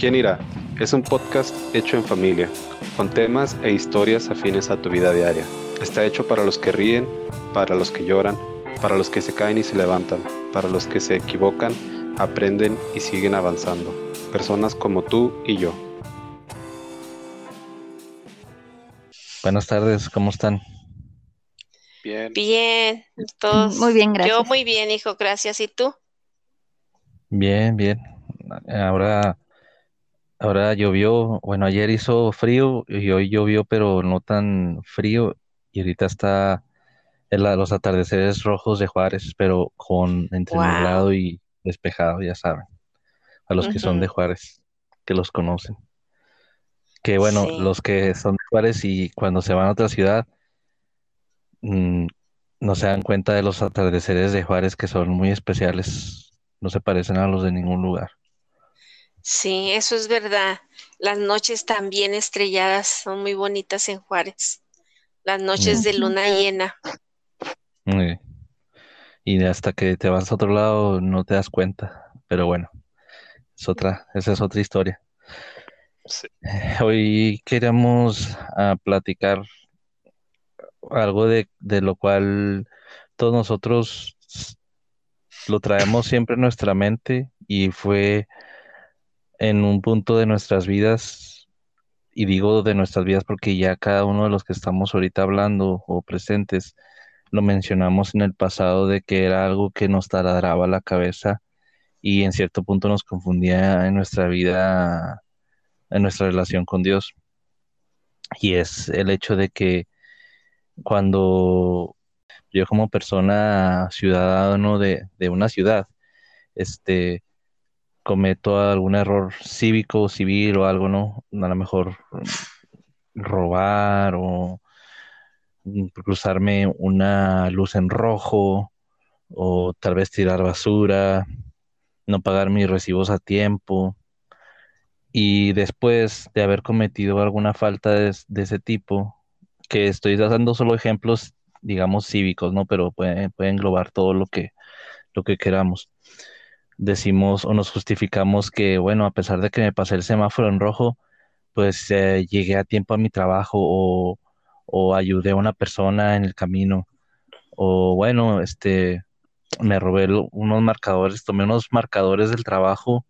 ¿Quién irá? Es un podcast hecho en familia, con temas e historias afines a tu vida diaria. Está hecho para los que ríen, para los que lloran, para los que se caen y se levantan, para los que se equivocan, aprenden y siguen avanzando. Personas como tú y yo. Buenas tardes, ¿cómo están? Bien. Bien, todos. Muy bien, gracias. Yo muy bien, hijo, gracias. ¿Y tú? Bien, bien. Ahora, ahora llovió, bueno, ayer hizo frío y hoy llovió, pero no tan frío. Y ahorita está en la- los atardeceres rojos de Juárez, pero con entre Wow. nublado y despejado, ya saben. A los que son de. Juárez, que los conocen. Que bueno, Sí. los que son de Juárez y cuando se van a otra ciudad, mm, no se dan cuenta de los atardeceres de Juárez que son muy especiales. No se parecen a los de ningún lugar. Sí, eso es verdad. Las noches también estrelladas son muy bonitas en Juárez. Las noches de luna llena. Eh, Y hasta que te vas a otro lado no te das cuenta. Pero bueno, es otra, esa es otra historia. Sí. Hoy queremos ah, platicar algo de, de lo cual todos nosotros lo traemos siempre en nuestra mente y fue en un punto de nuestras vidas, y digo de nuestras vidas porque ya cada uno de los que estamos ahorita hablando o presentes lo mencionamos en el pasado de que era algo que nos taladraba la cabeza y en cierto punto nos confundía en nuestra vida, en nuestra relación con Dios. Y es el hecho de que cuando yo como persona ciudadano de, de una ciudad, este, cometo algún error cívico, civil o algo, ¿no? A lo mejor mm, robar o mm, cruzarme una luz en rojo o tal vez tirar basura, no pagar mis recibos a tiempo. Y después de haber cometido alguna falta de, ese tipo, que estoy dando solo ejemplos, digamos, cívicos, ¿no? Pero puede, puede englobar todo lo que, lo que queramos. Decimos o nos justificamos que, bueno, a pesar de que me pasé el semáforo en rojo, pues eh, llegué a tiempo a mi trabajo o, o ayudé a una persona en el camino. O bueno, este, me robé unos marcadores, tomé unos marcadores del trabajo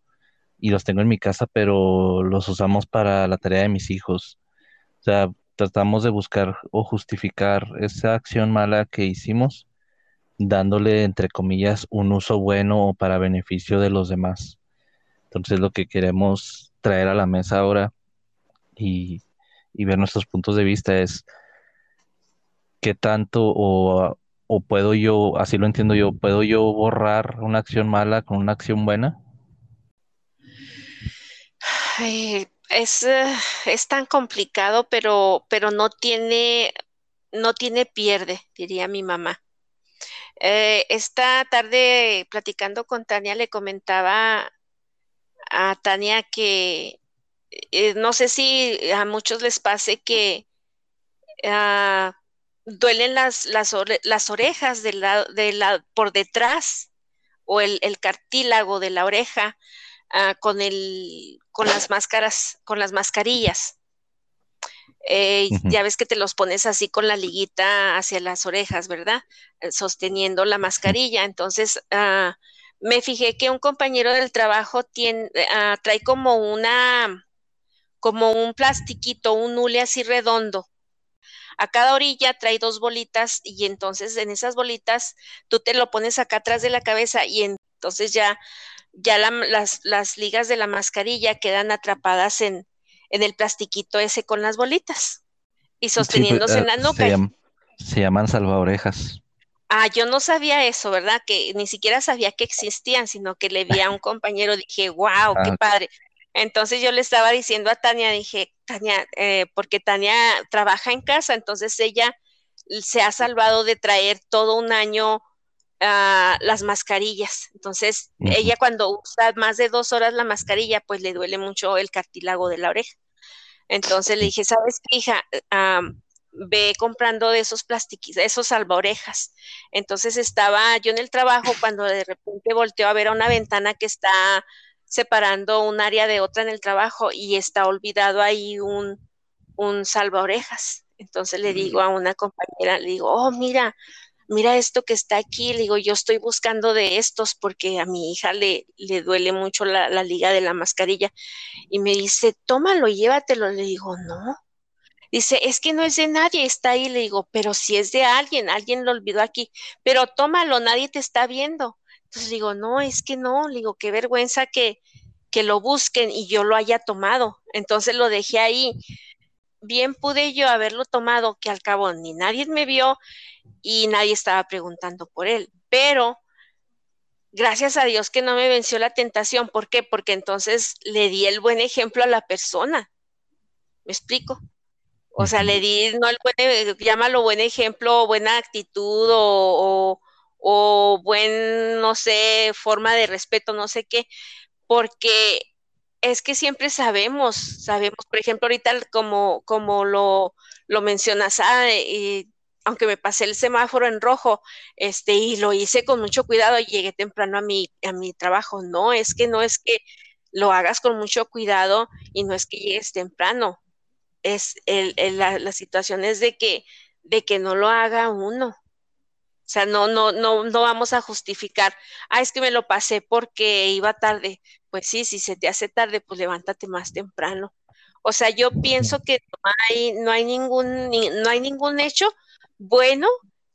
y los tengo en mi casa, pero los usamos para la tarea de mis hijos. O sea, tratamos de buscar o justificar esa acción mala que hicimos, dándole, entre comillas, un uso bueno o para beneficio de los demás. Entonces, lo que queremos traer a la mesa ahora y, y ver nuestros puntos de vista es qué tanto o, o puedo yo, así lo entiendo yo, puedo yo borrar una acción mala con una acción buena. Es, eh, es tan complicado, pero, pero no tiene, no tiene pierde, diría mi mamá. Eh, esta tarde platicando con Tania le comentaba a Tania que eh, no sé si a muchos les pase que ah, duelen las, las, ore- las orejas por detrás o el, el cartílago de la oreja ah, con el, con las máscaras, con las mascarillas. Eh, ya ves que te los pones así con la liguita hacia las orejas, ¿verdad? Eh, Sosteniendo la mascarilla. Entonces, ah, me fijé que un compañero del trabajo tiene, ah, trae como una, como un plastiquito, un hule así redondo. A cada orilla trae dos bolitas y entonces en esas bolitas tú te lo pones acá atrás de la cabeza y entonces ya, ya la- las, las ligas de la mascarilla quedan atrapadas en, en el plastiquito ese con las bolitas y Sí, pues, sosteniéndose eh, en la se nuca. se llaman salvaorejas. Ah, yo no sabía eso, ¿verdad? Que ni siquiera sabía que existían, sino que le vi a un compañero, dije, wow, qué Ah, padre. Entonces yo le estaba diciendo a Tania, dije, Tania, eh, porque Tania trabaja en casa, entonces ella se ha salvado de traer todo un año ah, las mascarillas. Entonces ella cuando usa más de dos horas la mascarilla, pues le duele mucho el cartílago de la oreja. Entonces le dije, ¿sabes qué, hija? Am, ve comprando de esos plastiquis, de esos salvaorejas. Entonces estaba yo en el trabajo cuando de repente volteo a ver a una ventana que está separando un área de otra en el trabajo y está olvidado ahí un, un salva orejas. Entonces le digo a una compañera, le digo, oh, mira, mira esto que está aquí. Le digo, yo estoy buscando de estos porque a mi hija le, le duele mucho la, la liga de la mascarilla. Y me dice, tómalo, llévatelo. Le digo, no. Dice, es que no es de nadie, está ahí. Le digo, pero si es de alguien, alguien lo olvidó aquí. Pero tómalo, nadie te está viendo. Entonces digo, no, es que no. Le digo, qué vergüenza que, que lo busquen y yo lo haya tomado. Entonces lo dejé ahí bien pude yo haberlo tomado, que al cabo ni nadie me vio y nadie estaba preguntando por él. Pero gracias a Dios que no me venció la tentación. ¿Por qué? Porque entonces le di el buen ejemplo a la persona. ¿Me explico? O sea, le di, no el buen, llámalo buen ejemplo, buena actitud o, o buen, no sé, forma de respeto, no sé qué, porque es que siempre sabemos, sabemos, por ejemplo, ahorita como, como lo, lo mencionas, ah, y, aunque me pasé el semáforo en rojo, este, y lo hice con mucho cuidado y llegué temprano a mi, a mi trabajo. No, es que no es que lo hagas con mucho cuidado y no es que llegues temprano. Es el, la, la, situación es de que, de que no lo haga uno. O sea, no, no, no, no vamos a justificar, ah, es que me lo pasé porque iba tarde. Pues sí, si se te hace tarde, pues levántate más temprano. O sea, yo pienso que no hay, no hay ningún, no hay ningún hecho bueno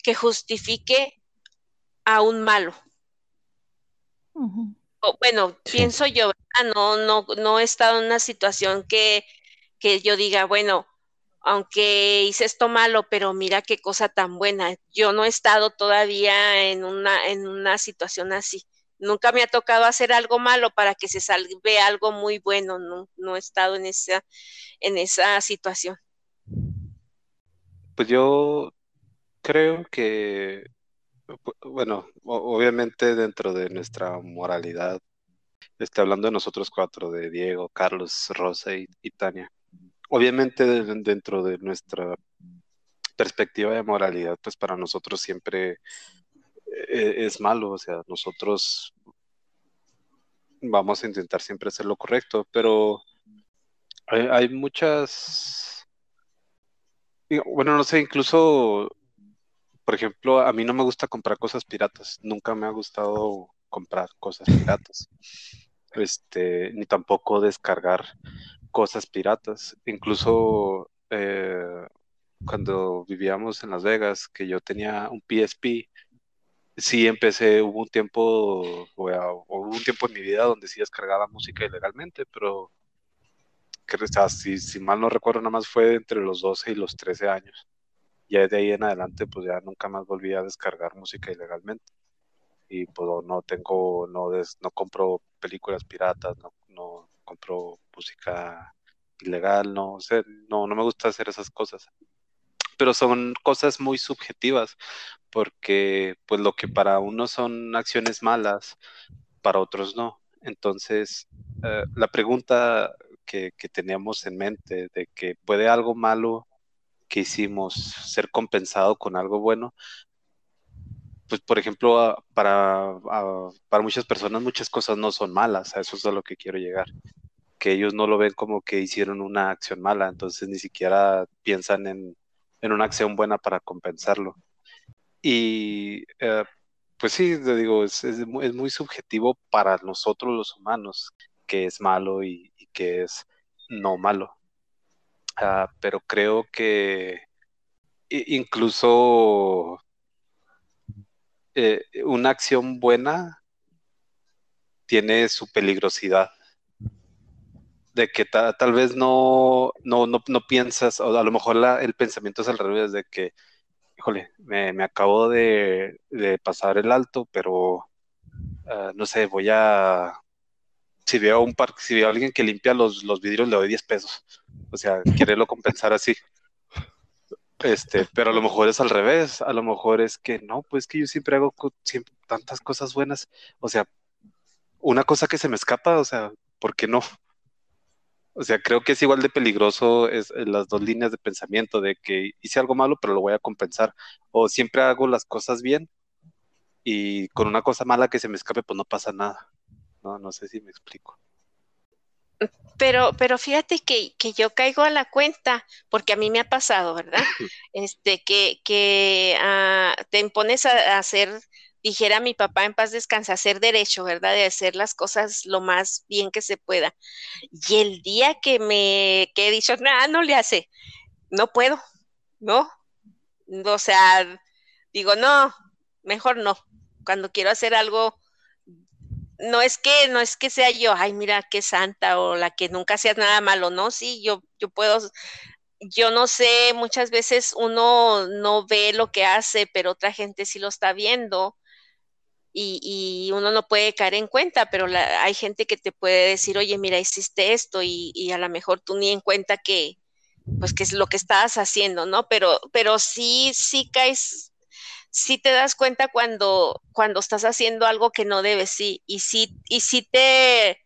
que justifique a un malo. o, bueno, pienso yo, no, no, no he estado en una situación que, que yo diga, bueno, aunque hice esto malo, pero mira qué cosa tan buena. Yo no he estado todavía en una, en una situación así. Nunca me ha tocado hacer algo malo para que se salve algo muy bueno. No, no he estado en esa, en esa situación. Pues yo creo que, bueno, obviamente dentro de nuestra moralidad, estoy hablando de nosotros cuatro, de Diego, Carlos, Rosa y Tania obviamente dentro de nuestra perspectiva de moralidad, pues para nosotros siempre eh, es malo, o sea, nosotros vamos a intentar siempre hacer lo correcto, pero hay, muchas, bueno, no sé, incluso, por ejemplo, a mí no me gusta comprar cosas piratas, nunca me ha gustado comprar cosas piratas, este, ni tampoco descargar cosas piratas. Incluso eh, cuando vivíamos en Las Vegas, que yo tenía un PSP, sí empecé, hubo un tiempo, hubo un tiempo en mi vida donde sí descargaba música ilegalmente, pero si, si mal no recuerdo, nada más fue entre los 12 y los 13 años. Ya de ahí en adelante, pues ya nunca más volví a descargar música ilegalmente. Y pues no tengo, no, no compro películas piratas, no, no compro música ilegal, no sé, no, no me gusta hacer esas cosas. Pero son cosas muy subjetivas, porque pues lo que para unos son acciones malas, para otros no. Entonces, eh, la pregunta que, que teníamos en mente de que puede algo malo que hicimos ser compensado con algo bueno, pues por ejemplo, para, para muchas personas muchas cosas no son malas, a eso es a lo que quiero llegar que ellos no lo ven como que hicieron una acción mala, entonces ni siquiera piensan en, una acción buena para compensarlo. Y eh, pues sí, te digo, es, muy, subjetivo para nosotros los humanos que es malo y, que es no malo. Ah, pero creo que incluso eh, una acción buena tiene su peligrosidad de que tal vez no, no, no, no, piensas, o a lo mejor la, el pensamiento es al revés, de que, híjole, me, me acabo de, pasar el alto, pero uh, no sé, voy a, si veo un parque, si veo a alguien que limpia los, los vidrios, le doy 10 pesos. O sea, quererlo compensar así. Este, pero a lo mejor es al revés, a lo mejor es que no, pues que yo siempre hago tantas cosas buenas, o sea, una cosa que se me escapa, o sea, ¿por qué no? O sea, creo que es igual de peligroso eh, las dos líneas de pensamiento de que hice algo malo, pero lo voy a compensar. O siempre hago las cosas bien y con una cosa mala que se me escape, pues no pasa nada. No, no sé si me explico. Pero, pero fíjate que, yo caigo a la cuenta, porque a mí me ha pasado, ¿verdad? Este, que, que ah, te impones a, hacer, dijera mi papá en paz descansa, hacer derecho, ¿verdad? De hacer las cosas lo más bien que se pueda. Y el día que me que he dicho, nada, no le hace, no puedo, ¿no? O sea, digo, no, mejor no. Cuando quiero hacer algo no es que, no es que sea yo, ay, mira qué santa o la que nunca hacía nada malo, no, sí, yo, yo puedo, yo no sé, muchas veces uno no ve lo que hace, pero otra gente sí lo está viendo y, y uno no puede caer en cuenta, pero hay gente que te puede decir, oye, mira, hiciste esto y, y, a lo mejor tú ni en cuenta que, pues, que es lo que estabas haciendo, ¿no? Pero, pero sí, sí caes si te das cuenta cuando, cuando estás haciendo algo que no debes, sí, y sí, y sí te,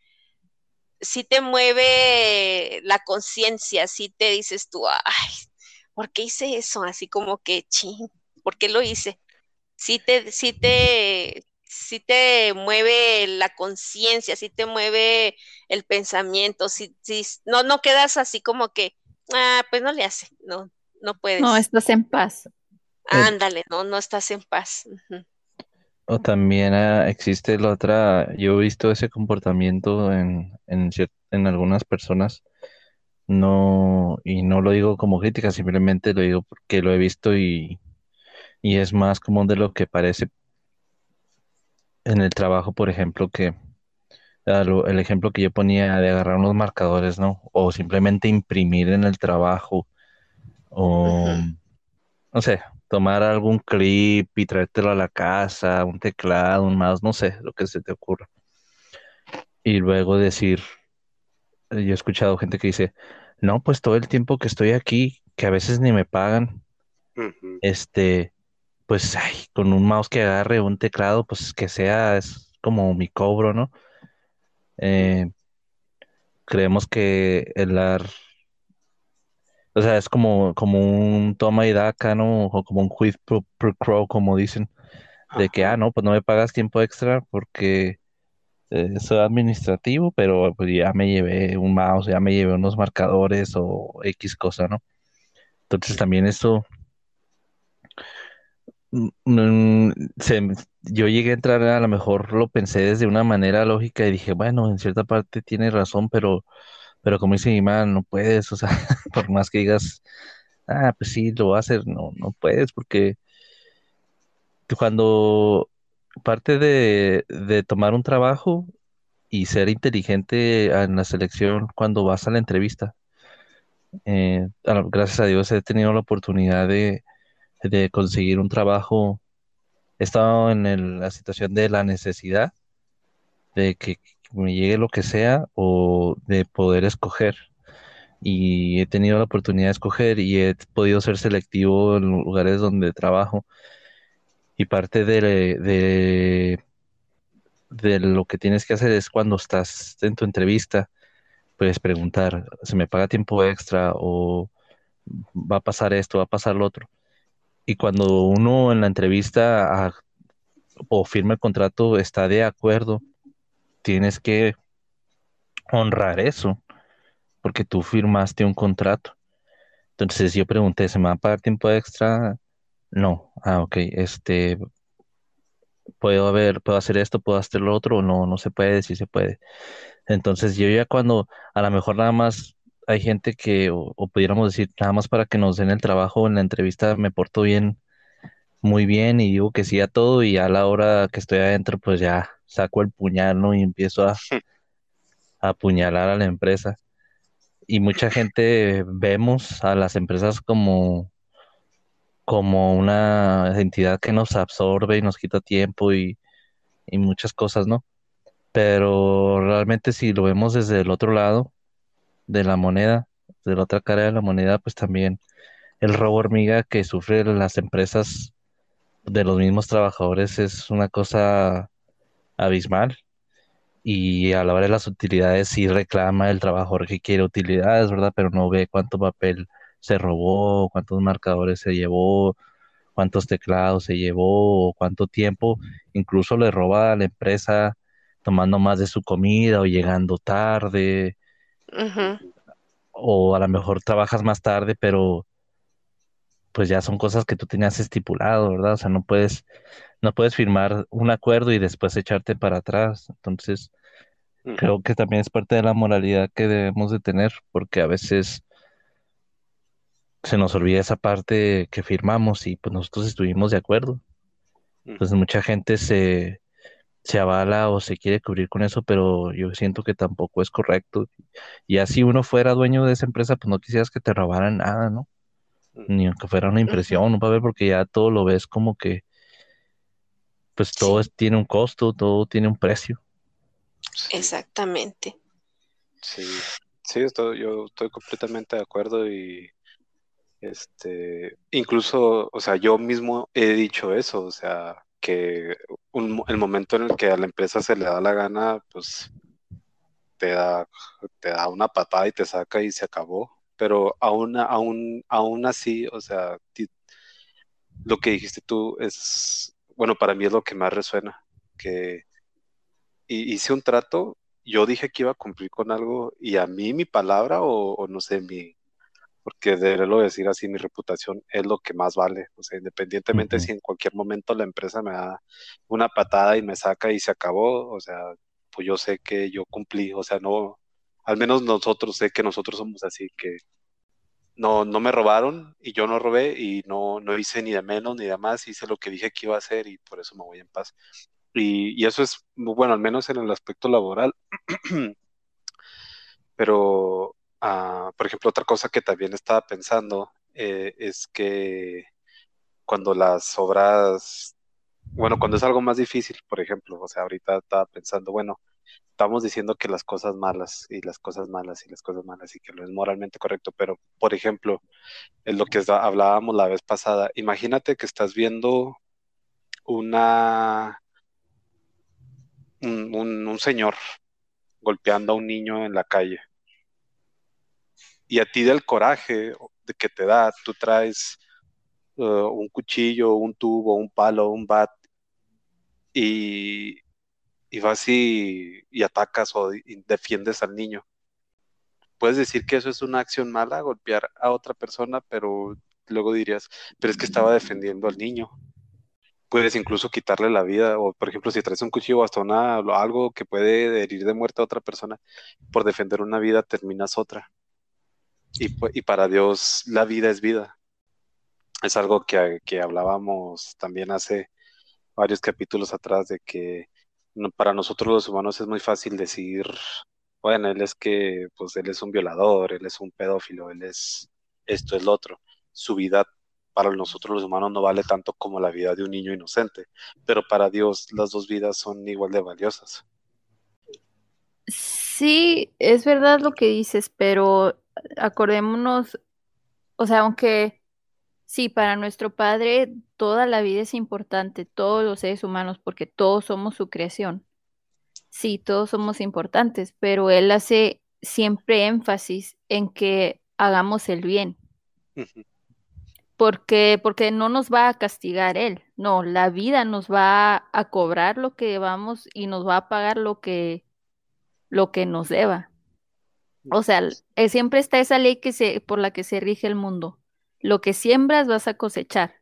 si te mueve la conciencia, si te dices tú, ay, ¿por qué hice eso? Así como que, ching, ¿por qué lo hice? Si te, si te, si te mueve la conciencia, si te mueve el pensamiento, si, si, no, no quedas así como que, ah, pues no le hace, no, no puedes. No, estás en paz. Ándale, no, no estás en paz. O también ah, existe la otra, yo he visto ese comportamiento en, en, en algunas personas, no, y no lo digo como crítica, simplemente lo digo porque lo he visto y, y es más común de lo que parece en el trabajo, por ejemplo, que el ejemplo que yo ponía de agarrar unos marcadores, ¿no? O simplemente imprimir en el trabajo, o no sé, tomar algún clip y traértelo a la casa, un teclado, un mouse, no sé, lo que se te ocurra. Y luego decir, yo he escuchado gente que dice, no, pues todo el tiempo que estoy aquí, que a veces ni me pagan, este, pues ay, con un mouse que agarre, un teclado, pues que sea, es como mi cobro, ¿no? Eh, creemos que el dar o sea, es como, como un toma y daca, ¿no? O como un quid pro, pro como dicen. De que, ah, no, pues no me pagas tiempo extra porque eh, soy administrativo, pero pues ya me llevé un mouse, ya me llevé unos marcadores o X cosa, ¿no? Entonces también eso... Mm, mm, yo llegué a entrar, a lo mejor lo pensé desde una manera lógica y dije, bueno, en cierta parte tiene razón, pero pero como dice mi mamá, no puedes, o sea, por más que digas, ah, pues sí, lo voy a hacer, no, no puedes, porque cuando parte de, de tomar un trabajo y ser inteligente en la selección cuando vas a la entrevista, eh, gracias a Dios he tenido la oportunidad de, de conseguir un trabajo, he estado en la situación de la necesidad, de que me llegue lo que sea o de poder escoger. Y he tenido la oportunidad de escoger y he podido ser selectivo en lugares donde trabajo. Y parte de, de, de lo que tienes que hacer es cuando estás en tu entrevista, puedes preguntar, ¿se me paga tiempo extra o va a pasar esto, va a pasar lo otro? Y cuando uno en la entrevista ah, o firma el contrato está de acuerdo tienes que honrar eso, porque tú firmaste un contrato. Entonces yo pregunté, ¿se me va a pagar tiempo extra? No. Ah, ok. Este, puedo haber, puedo hacer esto, puedo hacer lo otro, no, no se puede, sí se puede. Entonces yo ya cuando a lo mejor nada más hay gente que, o, o, pudiéramos decir, nada más para que nos den el trabajo en la entrevista, me porto bien, muy bien y digo que sí a todo y a la hora que estoy adentro, pues ya saco el puñal, ¿no? Y empiezo a, apuñalar a la empresa. Y mucha gente vemos a las empresas como, como una entidad que nos absorbe y nos quita tiempo y, y muchas cosas, ¿no? Pero realmente si lo vemos desde el otro lado de la moneda, de la otra cara de la moneda, pues también el robo hormiga que sufren las empresas de los mismos trabajadores es una cosa abismal. Y a la hora de las utilidades sí reclama el trabajador que quiere utilidades, ¿verdad? Pero no ve cuánto papel se robó, cuántos marcadores se llevó, cuántos teclados se llevó, cuánto tiempo. Incluso le roba a la empresa tomando más de su comida o llegando tarde. O a lo mejor trabajas más tarde, pero pues ya son cosas que tú tenías estipulado, ¿verdad? O sea, no puedes, no puedes firmar un acuerdo y después echarte para atrás. Entonces, creo que también es parte de la moralidad que debemos de tener, porque a veces se nos olvida esa parte que firmamos y pues nosotros estuvimos de acuerdo. Entonces mucha gente se, se avala o se quiere cubrir con eso, pero yo siento que tampoco es correcto. Y así uno fuera dueño de esa empresa, pues no quisieras que te robaran nada, ¿no? Ni aunque fuera una impresión, no ver porque ya todo lo ves como que, pues todo tiene un costo, todo tiene un precio. Exactamente. Sí, sí, estoy, yo estoy completamente de acuerdo y este, incluso, o sea, yo mismo he dicho eso, o sea, que el momento en el que a la empresa se le da la gana, pues te da, te da una patada y te saca y se acabó. Pero aún, aún, aún así, o sea, lo que dijiste tú es, bueno, para mí es lo que más resuena, que hice un trato, yo dije que iba a cumplir con algo y a mí mi palabra o no sé, mi, porque de lo decir así, mi reputación es lo que más vale. O sea, independientemente si en cualquier momento la empresa me da una patada y me saca y se acabó, o sea, pues yo sé que yo cumplí, o sea, no, al menos nosotros, sé que nosotros somos así, que no, no me robaron y yo no robé y no, no hice ni de menos ni de más, hice lo que dije que iba a hacer y por eso me voy en paz. Y, y eso es muy bueno, al menos en el aspecto laboral. Pero Ah, por ejemplo, otra cosa que también estaba pensando eh, es que cuando las obras, bueno, cuando es algo más difícil, por ejemplo, o sea, ahorita estaba pensando, bueno, estamos diciendo que las cosas malas y las cosas malas y las cosas malas y que lo es moralmente correcto, pero, por ejemplo, en lo que hablábamos la vez pasada, imagínate que estás viendo una, un señor golpeando a un niño en la calle. Y a ti del coraje que te da, tú traes uh, un cuchillo, un tubo, un palo, un bat y, vas y, atacas o defiendes al niño. Puedes decir que eso es una acción mala, golpear a otra persona, pero luego dirías, pero es que estaba defendiendo al niño. Puedes incluso quitarle la vida, o por ejemplo, si traes un cuchillo una, algo que puede herir de muerte a otra persona, por defender una vida terminas otra. Y, para Dios la vida es vida. Es algo que, hablábamos también hace varios capítulos atrás de que para nosotros los humanos es muy fácil decir, bueno, él es que, pues él es un violador, él es un pedófilo, él es esto, es lo otro. Su vida para nosotros los humanos no vale tanto como la vida de un niño inocente, pero para Dios las dos vidas son igual de valiosas. Sí, es verdad lo que dices, pero acordémonos, o sea, aunque sí, para nuestro Padre toda la vida es importante, todos los seres humanos, porque todos somos su creación. Sí, todos somos importantes, pero Él hace siempre énfasis en que hagamos el bien. Porque, porque no nos va a castigar Él, no, la vida nos va a cobrar lo que vamos y nos va a pagar lo que, lo que nos deba. O sea, siempre está esa ley que se, por la que se rige el mundo. Lo que siembras vas a cosechar.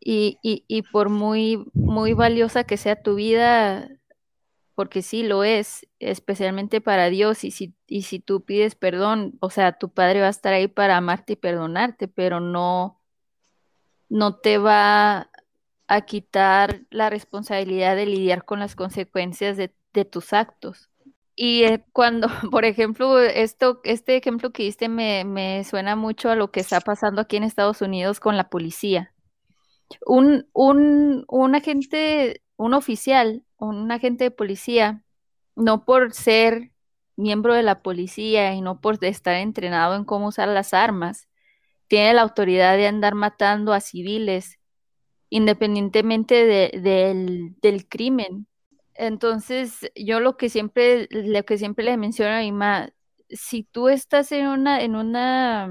Y, y, y por muy, muy valiosa que sea tu vida, porque sí lo es, especialmente para Dios, y si, y si tú pides perdón, o sea, tu Padre va a estar ahí para amarte y perdonarte, pero no, no te va a quitar la responsabilidad de lidiar con las consecuencias de, de tus actos. Y cuando, por ejemplo, esto, este ejemplo que diste me, me, suena mucho a lo que está pasando aquí en Estados Unidos con la policía. Un, un, un agente, un oficial, un agente de policía, no por ser miembro de la policía y no por estar entrenado en cómo usar las armas, tiene la autoridad de andar matando a civiles independientemente del, del crimen entonces, yo lo que siempre, lo que siempre le menciono a mi si tú estás en una, en una,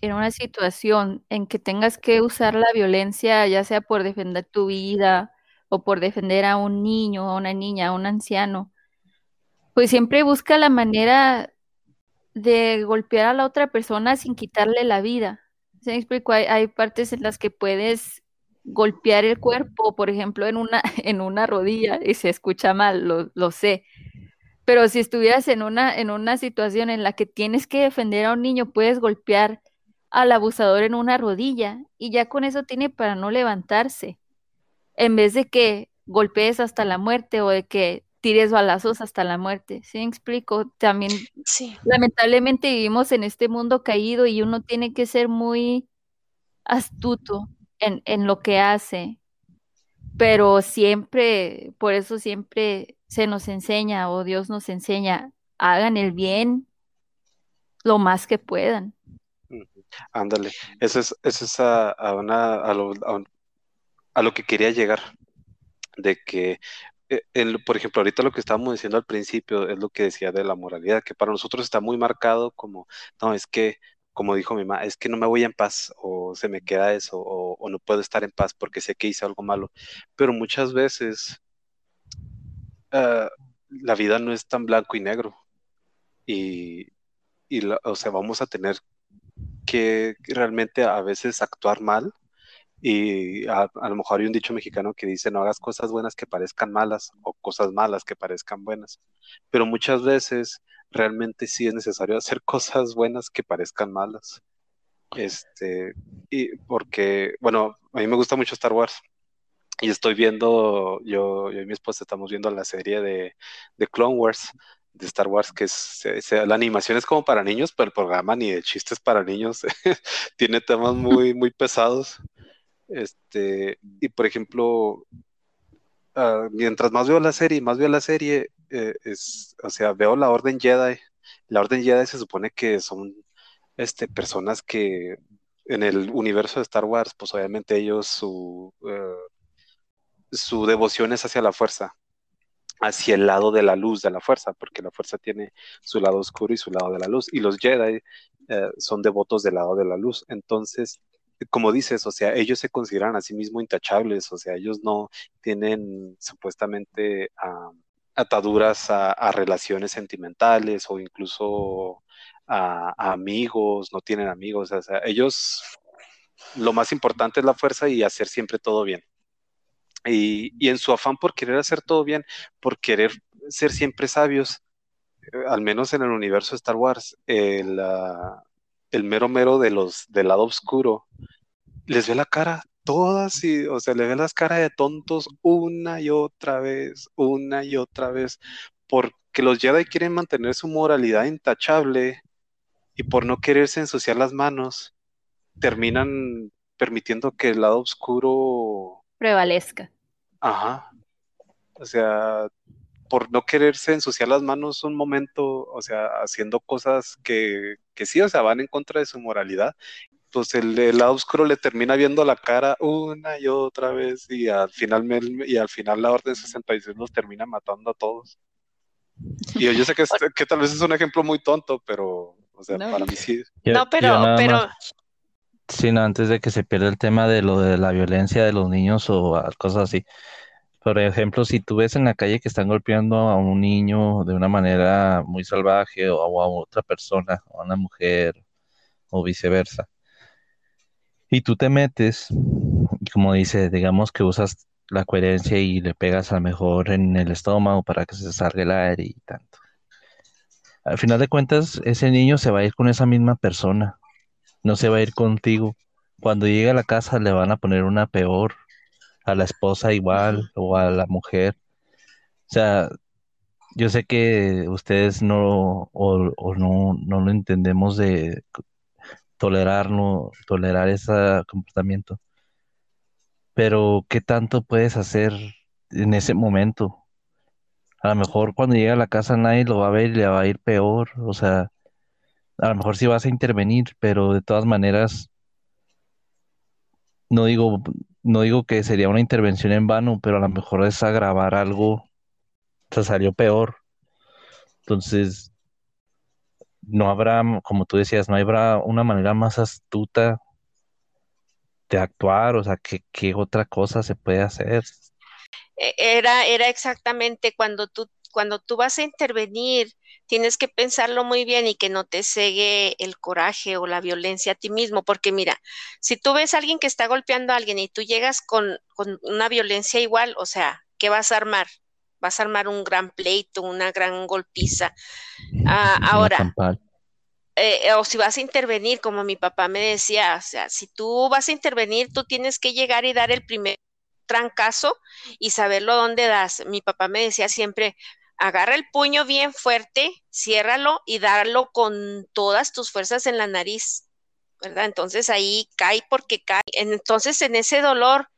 en una situación en que tengas que usar la violencia, ya sea por defender tu vida o por defender a un niño, a una niña, a un anciano, Pues siempre busca la manera de golpear a la otra persona sin quitarle la vida. ¿Se me explico? Hay, hay partes en las que puedes golpear el cuerpo, por ejemplo, en una, en una rodilla, y se escucha mal, lo, lo sé. Pero si estuvieras en una, en una situación en la que tienes que defender a un niño, puedes golpear al abusador en una rodilla y ya con eso tiene para no levantarse. En vez de que golpees hasta la muerte o de que tires balazos hasta la muerte. ¿Sí me explico? También, Sí. lamentablemente vivimos en este mundo caído y uno tiene que ser muy astuto en, lo que hace, pero siempre, por eso siempre se nos enseña o Dios nos enseña, hagan el bien lo más que puedan. Ándale, eso es, eso es a, a una, a lo, a lo que quería llegar, de que, eh, por ejemplo, ahorita lo que estábamos diciendo al principio es lo que decía de la moralidad, que para nosotros está muy marcado como, no, es que, como dijo mi mamá, es que no me voy en paz, o se me queda eso, o, no puedo estar en paz porque sé que hice algo malo, pero muchas veces ah, la vida no es tan blanco y negro, y, y o sea, vamos a tener que realmente a veces actuar mal y a, a lo mejor hay un dicho mexicano que dice no hagas cosas buenas que parezcan malas o cosas malas que parezcan buenas, pero muchas veces realmente sí es necesario hacer cosas buenas que parezcan malas. Este, y porque, bueno, a mí me gusta mucho Star Wars y estoy viendo, yo, yo y mi esposa estamos viendo la serie de, de Clone Wars, de Star Wars, que es, se- la animación es como para niños, pero el programa ni de chistes para niños, tiene temas muy, muy pesados. Este, y por ejemplo, ah, mientras más veo la serie, más veo la serie, eh, es, o sea, veo la Orden Jedi. La Orden Jedi se supone que son este, personas que en el universo de Star Wars, pues obviamente ellos su, eh, su devoción es hacia la fuerza, hacia el lado de la luz de la fuerza, porque la fuerza tiene su lado oscuro y su lado de la luz, y los Jedi eh, son devotos del lado de la luz. Entonces, como dices, o sea, ellos se consideran a sí mismos intachables, o sea, ellos no tienen supuestamente ah, ataduras a, relaciones sentimentales o incluso a, amigos, no tienen amigos, o sea, ellos lo más importante es la fuerza y hacer siempre todo bien. Y, en su afán por querer hacer todo bien, por querer ser siempre sabios, eh, al menos en el universo de Star Wars, el, ah, el mero mero de los del lado oscuro les ve la cara todas y, o sea, le ve las caras de tontos una y otra vez, una y otra vez, porque los Jedi quieren mantener su moralidad intachable y por no quererse ensuciar las manos, terminan permitiendo que el lado oscuro, Prevalezca. ajá, o sea, por no quererse ensuciar las manos un momento, o sea, haciendo cosas que, que sí, o sea, van en contra de su moralidad, pues el, el lado oscuro le termina viendo la cara una y otra vez y al final, me- y al final la Orden 66 los termina matando a todos. Y yo, yo sé que, tal vez es un ejemplo muy tonto, pero, o sea, No. para mí sí. Yo- No, pero, pero, más- Sí, no, antes de que se pierda el tema de lo de la violencia de los niños o a- cosas así. Por ejemplo, si tú ves en la calle que están golpeando a un niño de una manera muy salvaje o, o a otra persona, o a una mujer o viceversa, y tú te metes, y como dice, digamos que usas la coherencia y le pegas a lo mejor en el estómago para que se salga el aire y tanto. Al final de cuentas, ese niño se va a ir con esa misma persona, no se va a ir contigo. Cuando llegue a la casa le van a poner una peor, a la esposa igual o a la mujer. O sea, yo sé que ustedes no o, o no, no lo entendemos de tolerar, no, tolerar ese comportamiento, pero ¿qué tanto puedes hacer en ese momento? A lo mejor cuando llegue a la casa nadie lo va a ver y le va a ir peor, o sea, a lo mejor sí vas a intervenir, pero de todas maneras, no digo, no digo que sería una intervención en vano, pero a lo mejor es agravar algo, te salió peor. Entonces, no habrá, como tú decías, no habrá una manera más astuta de actuar, o sea, ¿qué, qué otra cosa se puede hacer? e- era, era exactamente cuando tú, cuando tú vas a intervenir, tienes que pensarlo muy bien y que no te cegue el coraje o la violencia a ti mismo, porque mira, si tú ves a alguien que está golpeando a alguien y tú llegas con, una violencia igual, o sea, ¿qué vas a armar? Vas a armar un gran pleito, una gran golpiza. Ah, ahora, eh, o si vas a intervenir, como mi papá me decía, o sea, si tú vas a intervenir, tú tienes que llegar y dar el primer trancazo y saberlo dónde das. Mi papá me decía siempre, agarra el puño bien fuerte, ciérralo y darlo con todas tus fuerzas en la nariz, ¿verdad? Entonces ahí cae porque cae. Entonces en ese dolor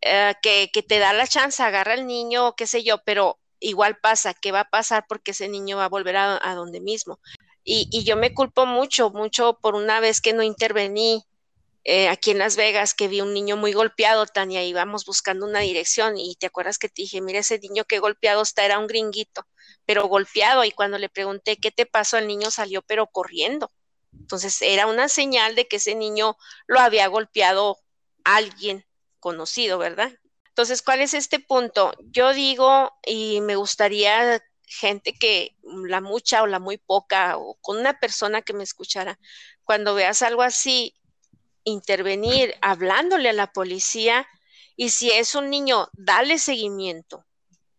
eh, que, te da la chance, agarra el niño, qué sé yo, pero igual pasa, ¿qué va a pasar? Porque ese niño va a volver a, donde mismo. Y, y, yo me culpo mucho, mucho por una vez que no intervení eh, aquí en Las Vegas que vi un niño muy golpeado, Tania, íbamos buscando una dirección y te acuerdas que te dije, mira ese niño que golpeado está, era un gringuito, pero golpeado y cuando le pregunté qué te pasó, el niño salió pero corriendo. Entonces era una señal de que ese niño lo había golpeado alguien conocido, ¿verdad? Entonces, ¿cuál es este punto? Yo digo, y me gustaría gente que, la mucha o la muy poca, o con una persona que me escuchara, cuando veas algo así, intervenir hablándole a la policía y si es un niño, dale seguimiento.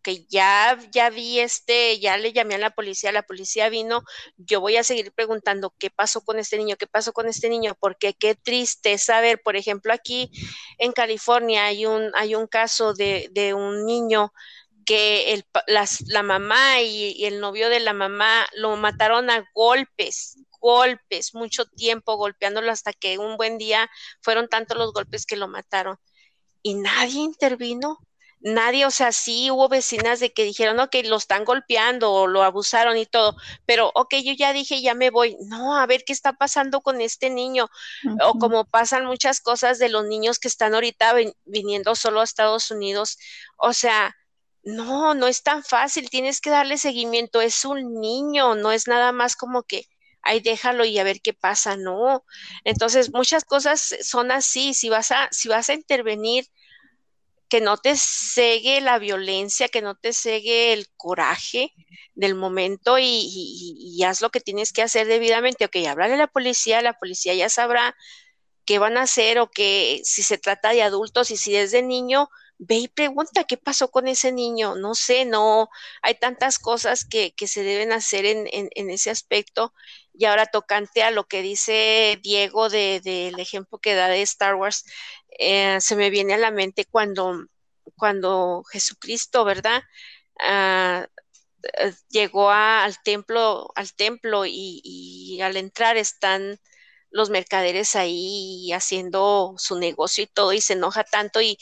Que ya, ya vi este, ya le llamé a la policía, la policía vino, yo voy a seguir preguntando qué pasó con este niño, qué pasó con este niño, porque qué triste saber, por ejemplo, aquí en California hay un, hay un caso de, de un niño que el, la mamá y, y, el novio de la mamá lo mataron a golpes, golpes, mucho tiempo golpeándolo hasta que un buen día fueron tantos los golpes que lo mataron. Y nadie intervino, nadie, o sea, sí hubo vecinas de que dijeron, ok, lo están golpeando o lo abusaron y todo, pero ok, yo ya dije, ya me voy, no, a ver qué está pasando con este niño, o como pasan muchas cosas de los niños que están ahorita viniendo solo a Estados Unidos, o sea, no, no es tan fácil, tienes que darle seguimiento, es un niño, no es nada más como que ay, déjalo y a ver qué pasa, no. Entonces, muchas cosas son así, si vas a, si vas a intervenir, que no te cegue la violencia, que no te cegue el coraje del momento y, haz lo que tienes que hacer debidamente. Ok, háblale a la policía, la policía ya sabrá qué van a hacer o que si se trata de adultos y si es de niño, ve y pregunta qué pasó con ese niño. No sé, no, hay tantas cosas que, que se deben hacer en, en, ese aspecto y ahora tocante a lo que dice Diego del de, ejemplo que da de Star Wars, eh, se me viene a la mente cuando, cuando Jesucristo, ¿verdad? Ah, eh, llegó al templo, al templo y, y, al entrar están los mercaderes ahí haciendo su negocio y todo y se enoja tanto y,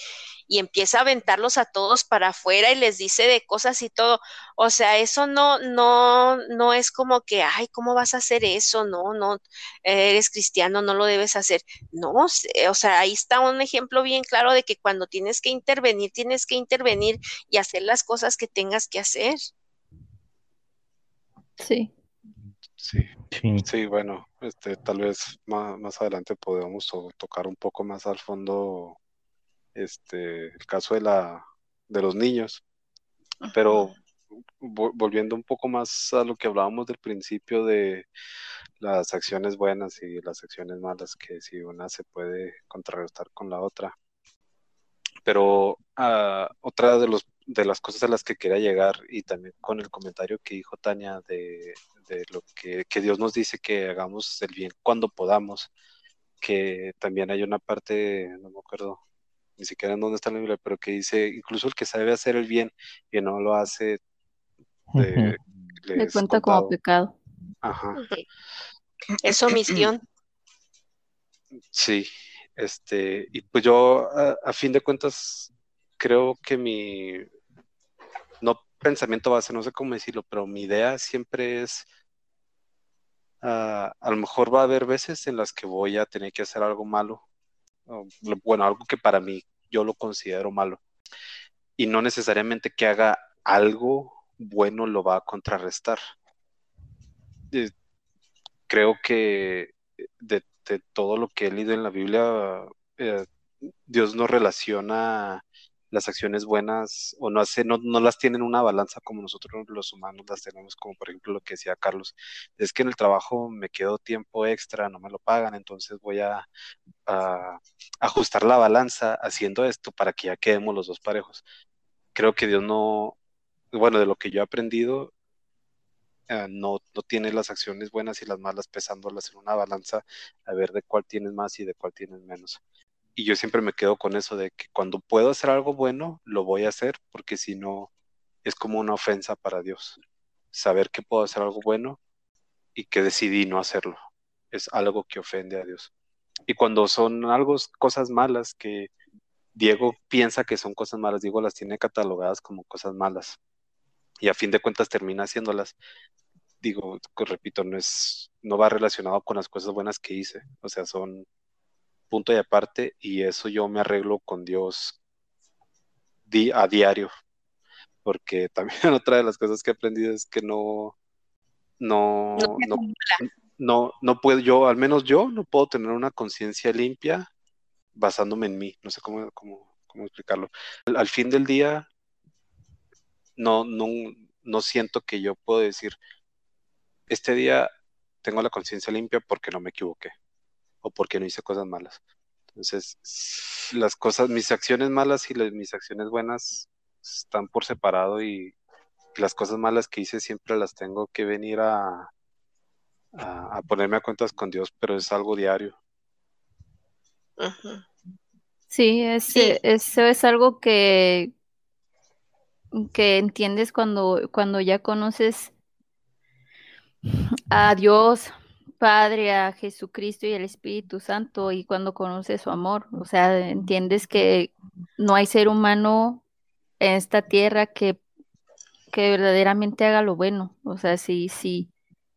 y empieza a aventarlos a todos para afuera y les dice de cosas y todo. O sea, eso no, no, no es como que, ay, ¿cómo vas a hacer eso? No, no, eres cristiano, no lo debes hacer. No, o sea, ahí está un ejemplo bien claro de que cuando tienes que intervenir, tienes que intervenir y hacer las cosas que tengas que hacer. Sí. Sí, sí, bueno, este, tal vez más, más adelante podemos tocar un poco más al fondo este, el caso de, la, de los niños. Pero volviendo un poco más a lo que hablábamos del principio de las acciones buenas y las acciones malas, que si una se puede contrarrestar con la otra. Pero uh, otra de, los, de las cosas a las que quería llegar, y también con el comentario que dijo Tania de, de lo que, que Dios nos dice que hagamos el bien cuando podamos, que también hay una parte, no me acuerdo ni siquiera en dónde está la Biblia, pero que dice, incluso el que sabe hacer el bien y no lo hace, le, cuenta como pecado. Ajá. Es omisión. Sí, este, y pues yo a, fin de cuentas creo que mi, no pensamiento base, no sé cómo decirlo, pero mi idea siempre es, ah, a lo mejor va a haber veces en las que voy a tener que hacer algo malo bueno, algo que para mí yo lo considero malo. Y no necesariamente que haga algo bueno lo va a contrarrestar. Creo que de, todo lo que he leído en la Biblia, eh, Dios nos relaciona las acciones buenas o no, hace, no, no las tienen una balanza como nosotros los humanos las tenemos, como por ejemplo lo que decía Carlos, es que en el trabajo me quedo tiempo extra, no me lo pagan, entonces voy a, ajustar la balanza haciendo esto para que ya quedemos los dos parejos. Creo que Dios no, bueno, de lo que yo he aprendido, eh, no, no tiene las acciones buenas y las malas pesándolas en una balanza a ver de cuál tienes más y de cuál tienes menos y yo siempre me quedo con eso de que cuando puedo hacer algo bueno, lo voy a hacer, porque si no, es como una ofensa para Dios. Saber que puedo hacer algo bueno y que decidí no hacerlo. Es algo que ofende a Dios. Y cuando son algo, cosas malas que Diego piensa que son cosas malas, Diego las tiene catalogadas como cosas malas. Y a fin de cuentas termina haciéndolas. Digo, repito, no es, no va relacionado con las cosas buenas que hice. O sea, son punto y aparte y eso yo me arreglo con Dios a diario. Porque también otra de las cosas que he aprendido es que no, no, no, no, puedo, yo, al menos yo, no puedo tener una conciencia limpia basándome en mí. No sé cómo, cómo, cómo explicarlo. Al, fin del día, no, no, no siento que yo puedo decir, este día tengo la conciencia limpia porque no me equivoqué o porque no hice cosas malas. Entonces, las cosas, mis acciones malas y mis acciones buenas están por separado y las cosas malas que hice siempre las tengo que venir a, a, ponerme a cuentas con Dios, pero es algo diario. Sí, eso es algo que, que entiendes cuando, cuando ya conoces a Dios, Padre, a Jesucristo y al Espíritu Santo y cuando conoces su amor, o sea, entiendes que no hay ser humano en esta tierra que, que verdaderamente haga lo bueno, o sea, si, si,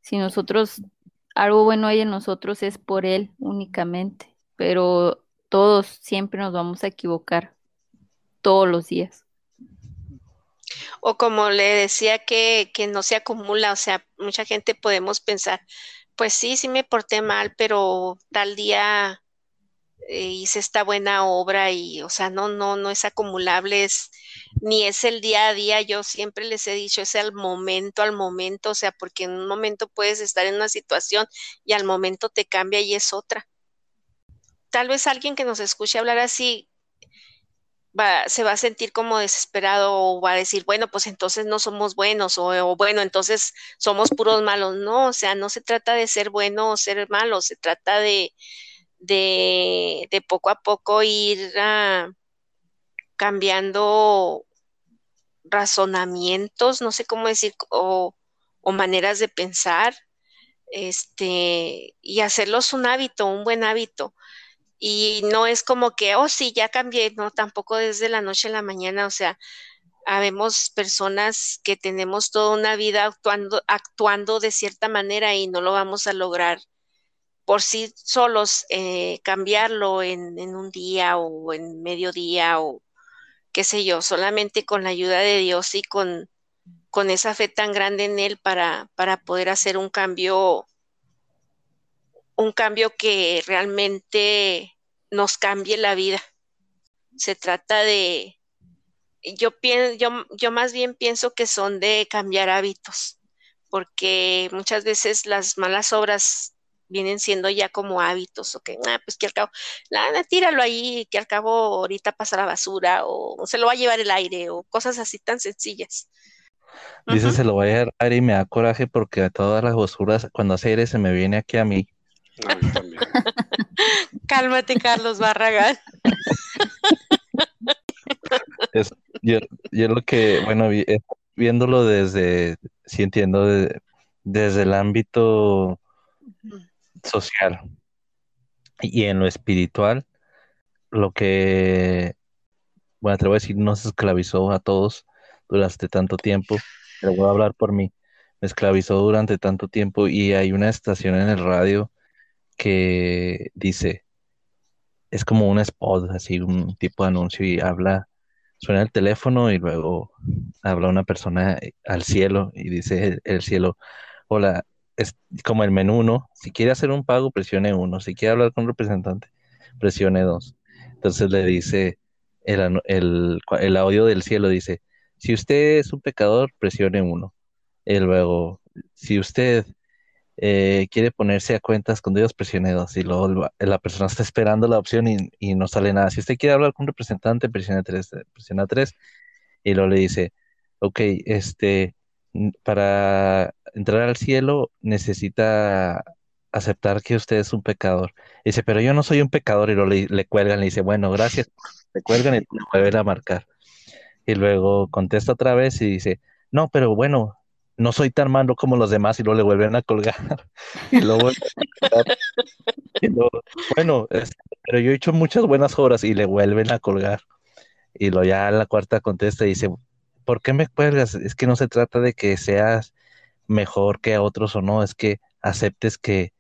si nosotros, algo bueno hay en nosotros es por Él únicamente, pero todos siempre nos vamos a equivocar, todos los días. O como le decía que, que no se acumula, o sea, mucha gente podemos pensar, pues sí, sí me porté mal, pero tal día eh, hice esta buena obra y, o sea, no, no, no es acumulable, es, ni es el día a día, yo siempre les he dicho, es al momento, al momento, o sea, porque en un momento puedes estar en una situación y al momento te cambia y es otra. Tal vez alguien que nos escuche hablar así se va a sentir como desesperado o va a decir, bueno, pues entonces no somos buenos o, bueno, entonces somos puros malos. No, o sea, no se trata de ser bueno o ser malo, se trata de, de, poco a poco ir ah, cambiando razonamientos, no sé cómo decir, o, o maneras de pensar, este, y hacerlos un hábito, un buen hábito y no es como que, oh, sí, ya cambié, no, tampoco desde la noche a la mañana, o sea, habemos personas que tenemos toda una vida actuando, actuando de cierta manera y no lo vamos a lograr por sí solos eh, cambiarlo en, un día o en medio día o qué sé yo, solamente con la ayuda de Dios y con, con esa fe tan grande en Él para, para poder hacer un cambio un cambio que realmente nos cambie la vida. Se trata de, yo, pienso, yo, yo más bien pienso que son de cambiar hábitos, porque muchas veces las malas obras vienen siendo ya como hábitos, o que, ah, pues que al cabo, tíralo ahí, que al cabo ahorita pasa la basura, o, se lo va a llevar el aire, o cosas así tan sencillas. Dice, se lo va a llevar aire y me da coraje porque a todas las basuras, cuando hace aire, se me viene aquí a mí. Cálmate, Carlos Barragán. yo, lo que, bueno, viéndolo desde, si entiendo, desde el ámbito social y en lo espiritual, lo que, bueno, te voy a decir, nos esclavizó a todos durante tanto tiempo, pero voy a hablar por mí, me esclavizó durante tanto tiempo y hay una estación en el radio que dice, es como un spot, así un tipo de anuncio y habla, suena el teléfono y luego habla una persona al cielo y dice el, cielo, hola, es como el menú, ¿no? Si quiere hacer un pago, presione uno, si quiere hablar con un representante, presione dos. Entonces le dice, el, el, audio del cielo dice, si usted es un pecador, presione uno. Y luego, si usted eh, quiere ponerse a cuentas con Dios, presione dos. Y luego la persona está esperando la opción y, no sale nada. Si usted quiere hablar con un representante, presione tres, presiona tres. Y luego le dice, ok, este, para entrar al cielo necesita aceptar que usted es un pecador. dice, pero yo no soy un pecador y lo le, le cuelgan, le dice, bueno, gracias, le cuelgan y le vuelven a marcar. Y luego contesta otra vez y dice, no, pero bueno, no soy tan malo como los demás y luego le vuelven a colgar. y luego, bueno, pero yo he hecho muchas buenas obras y le vuelven a colgar. Y luego ya la cuarta contesta y dice, ¿por qué me cuelgas? Es que no se trata de que seas mejor que a otros o no, es que aceptes que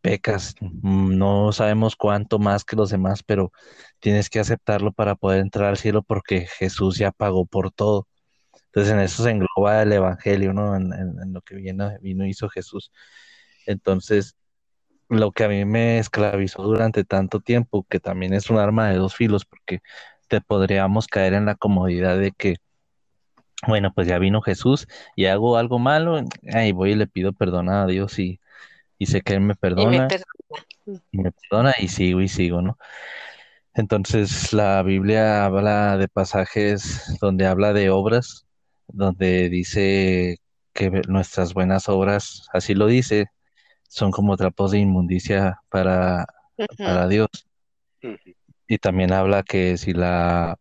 pecas, no sabemos cuánto más que los demás, pero tienes que aceptarlo para poder entrar al cielo porque Jesús ya pagó por todo. Entonces en eso se engloba el Evangelio, ¿no? En, lo que vino, vino hizo Jesús. Entonces, lo que a mí me esclavizó durante tanto tiempo, que también es un arma de dos filos, porque te podríamos caer en la comodidad de que bueno, pues ya vino Jesús y hago algo malo, ahí voy y le pido perdón a Dios y, sé que Él me perdona, y me perdona y sigo y sigo, ¿no? Entonces la Biblia habla de pasajes donde habla de obras, donde dice que nuestras buenas obras, así lo dice, son como trapos de inmundicia para, para Dios. Y también habla que si la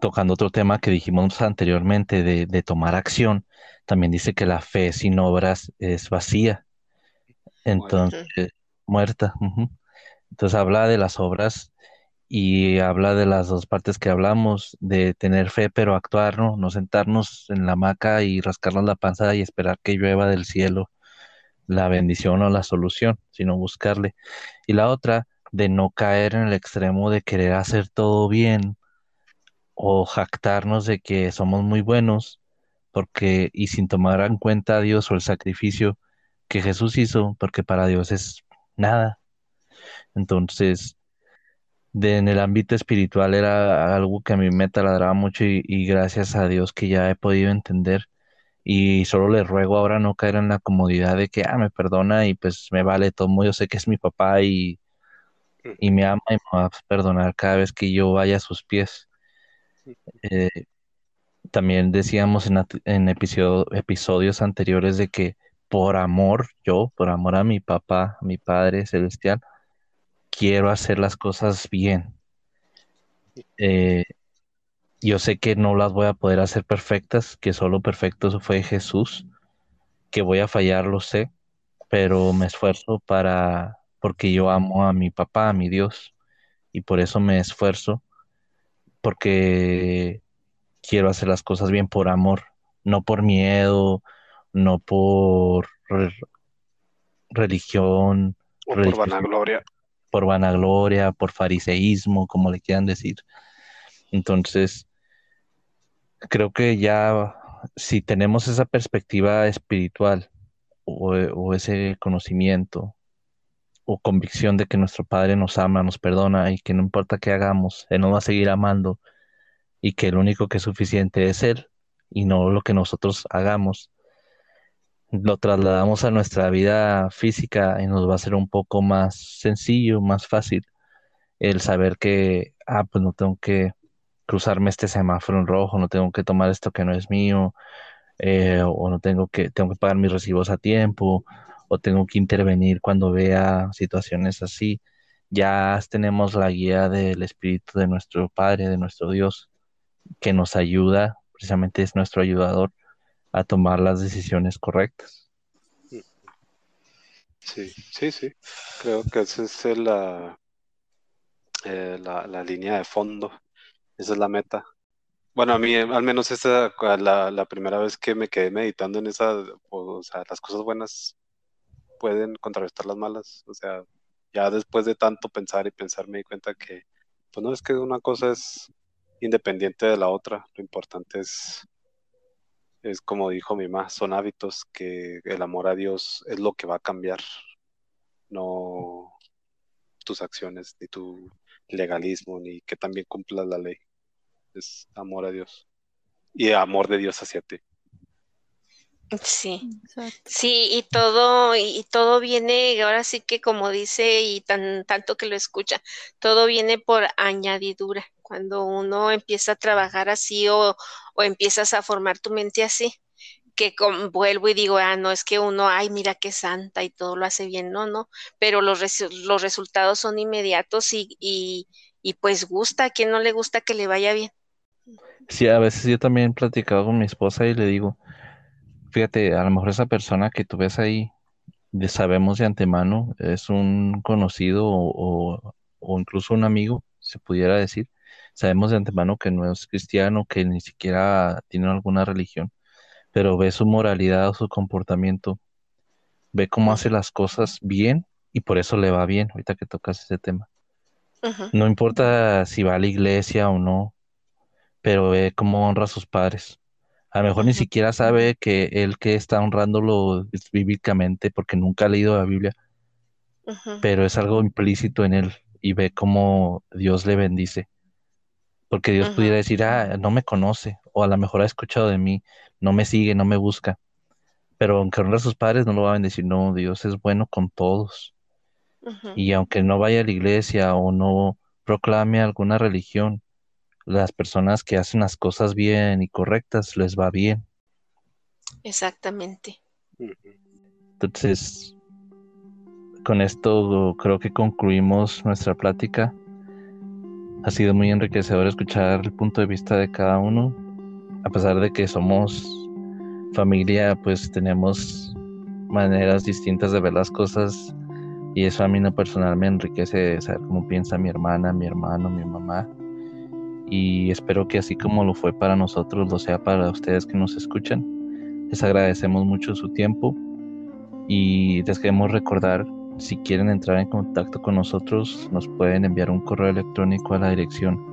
tocando otro tema que dijimos anteriormente de, tomar acción, también dice que la fe sin obras es vacía. Entonces, muerta. Entonces habla de las obras y habla de las dos partes que hablamos, de tener fe pero actuar, ¿no? No sentarnos en la hamaca y rascarnos la panza y esperar que llueva del cielo la bendición o la solución, sino buscarle. Y la otra, de no caer en el extremo de querer hacer todo bien o jactarnos de que somos muy buenos, porque y sin tomar en cuenta a Dios o el sacrificio que Jesús hizo, porque para Dios es nada. Entonces, de, en el ámbito espiritual era algo que a mí me taladraba mucho y, y, gracias a Dios que ya he podido entender. Y solo le ruego ahora no caer en la comodidad de que, ah, me perdona y pues me vale todo, yo sé que es mi papá y, y me ama y me va a perdonar cada vez que yo vaya a sus pies. Eh, también decíamos en, episodios anteriores de que por amor, yo, por amor a mi papá, a mi Padre Celestial, quiero hacer las cosas bien. Eh, yo sé que no las voy a poder hacer perfectas, que solo perfecto fue Jesús, que voy a fallar, lo sé, pero me esfuerzo para, porque yo amo a mi papá, a mi Dios, y por eso me esfuerzo porque quiero hacer las cosas bien por amor, no por miedo, no por religión. O por vanagloria. Por vanagloria, por fariseísmo, como le quieran decir. Entonces, creo que ya si tenemos esa perspectiva espiritual o, ese conocimiento o convicción de que nuestro Padre nos ama, nos perdona y que no importa qué hagamos, Él nos va a seguir amando y que el único que es suficiente es Él y no lo que nosotros hagamos. Lo trasladamos a nuestra vida física y nos va a ser un poco más sencillo, más fácil el saber que, ah, pues no tengo que cruzarme este semáforo en rojo, no tengo que tomar esto que no es mío, eh, o no tengo que, tengo que pagar mis recibos a tiempo, o tengo que intervenir cuando vea situaciones así. Ya tenemos la guía del Espíritu de nuestro Padre, de nuestro Dios, que nos ayuda, precisamente es nuestro ayudador, a tomar las decisiones correctas. Sí, sí, sí. Creo que esa es la, eh, la, la, línea de fondo. Esa es la meta. Bueno, a mí, al menos esta la, la primera vez que me quedé meditando en esa, o sea, las cosas buenas pueden contrarrestar las malas. O sea, ya después de tanto pensar y pensar me di cuenta que, pues no es que una cosa es independiente de la otra. Lo importante es, es como dijo mi mamá, son hábitos que el amor a Dios es lo que va a cambiar, no tus acciones ni tu legalismo ni que también cumplas la ley. Es amor a Dios y amor de Dios hacia ti. Sí, sí, y todo, y todo viene, ahora sí que como dice, y tan, tanto que lo escucha, todo viene por añadidura. Cuando uno empieza a trabajar así o, o empiezas a formar tu mente así, que vuelvo y digo, ah, no es que uno, ay, mira qué santa y todo lo hace bien, no, no, pero los, los resultados son inmediatos y, y, pues gusta, a quien no le gusta que le vaya bien. Sí, a veces yo también he platicado con mi esposa y le digo, fíjate, a lo mejor esa persona que tú ves ahí, sabemos de antemano, es un conocido o, incluso un amigo, se pudiera decir. Sabemos de antemano que no es cristiano, que ni siquiera tiene alguna religión, pero ve su moralidad o su comportamiento, ve cómo hace las cosas bien y por eso le va bien, ahorita que tocas ese tema. No importa si va a la iglesia o no, pero ve cómo honra a sus padres. A lo mejor ni siquiera sabe que él que está honrándolo bíblicamente porque nunca ha leído la Biblia, pero es algo implícito en él y ve cómo Dios le bendice. Porque Dios pudiera decir, ah, no me conoce, o a lo mejor ha escuchado de mí, no me sigue, no me busca. Pero aunque honra a sus padres, no lo va a bendecir. No, Dios es bueno con todos. Y aunque no vaya a la iglesia o no proclame alguna religión, las personas que hacen las cosas bien y correctas les va bien. Exactamente. Entonces, con esto creo que concluimos nuestra plática. Ha sido muy enriquecedor escuchar el punto de vista de cada uno. A pesar de que somos familia, pues tenemos maneras distintas de ver las cosas y eso a mí no personal me enriquece saber cómo piensa mi hermana, mi hermano, mi mamá y espero que así como lo fue para nosotros, lo sea para ustedes que nos escuchan. Les agradecemos mucho su tiempo y les queremos recordar, si quieren entrar en contacto con nosotros, nos pueden enviar un correo electrónico a la dirección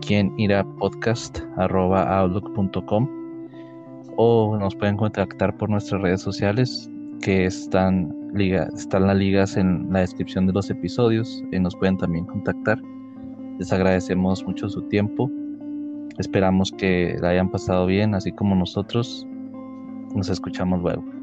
quien podcast@outlook.com o nos pueden contactar por nuestras redes sociales que están, están las ligas en la descripción de los episodios y nos pueden también contactar. Les agradecemos mucho su tiempo. Esperamos que la hayan pasado bien, así como nosotros. Nos escuchamos luego.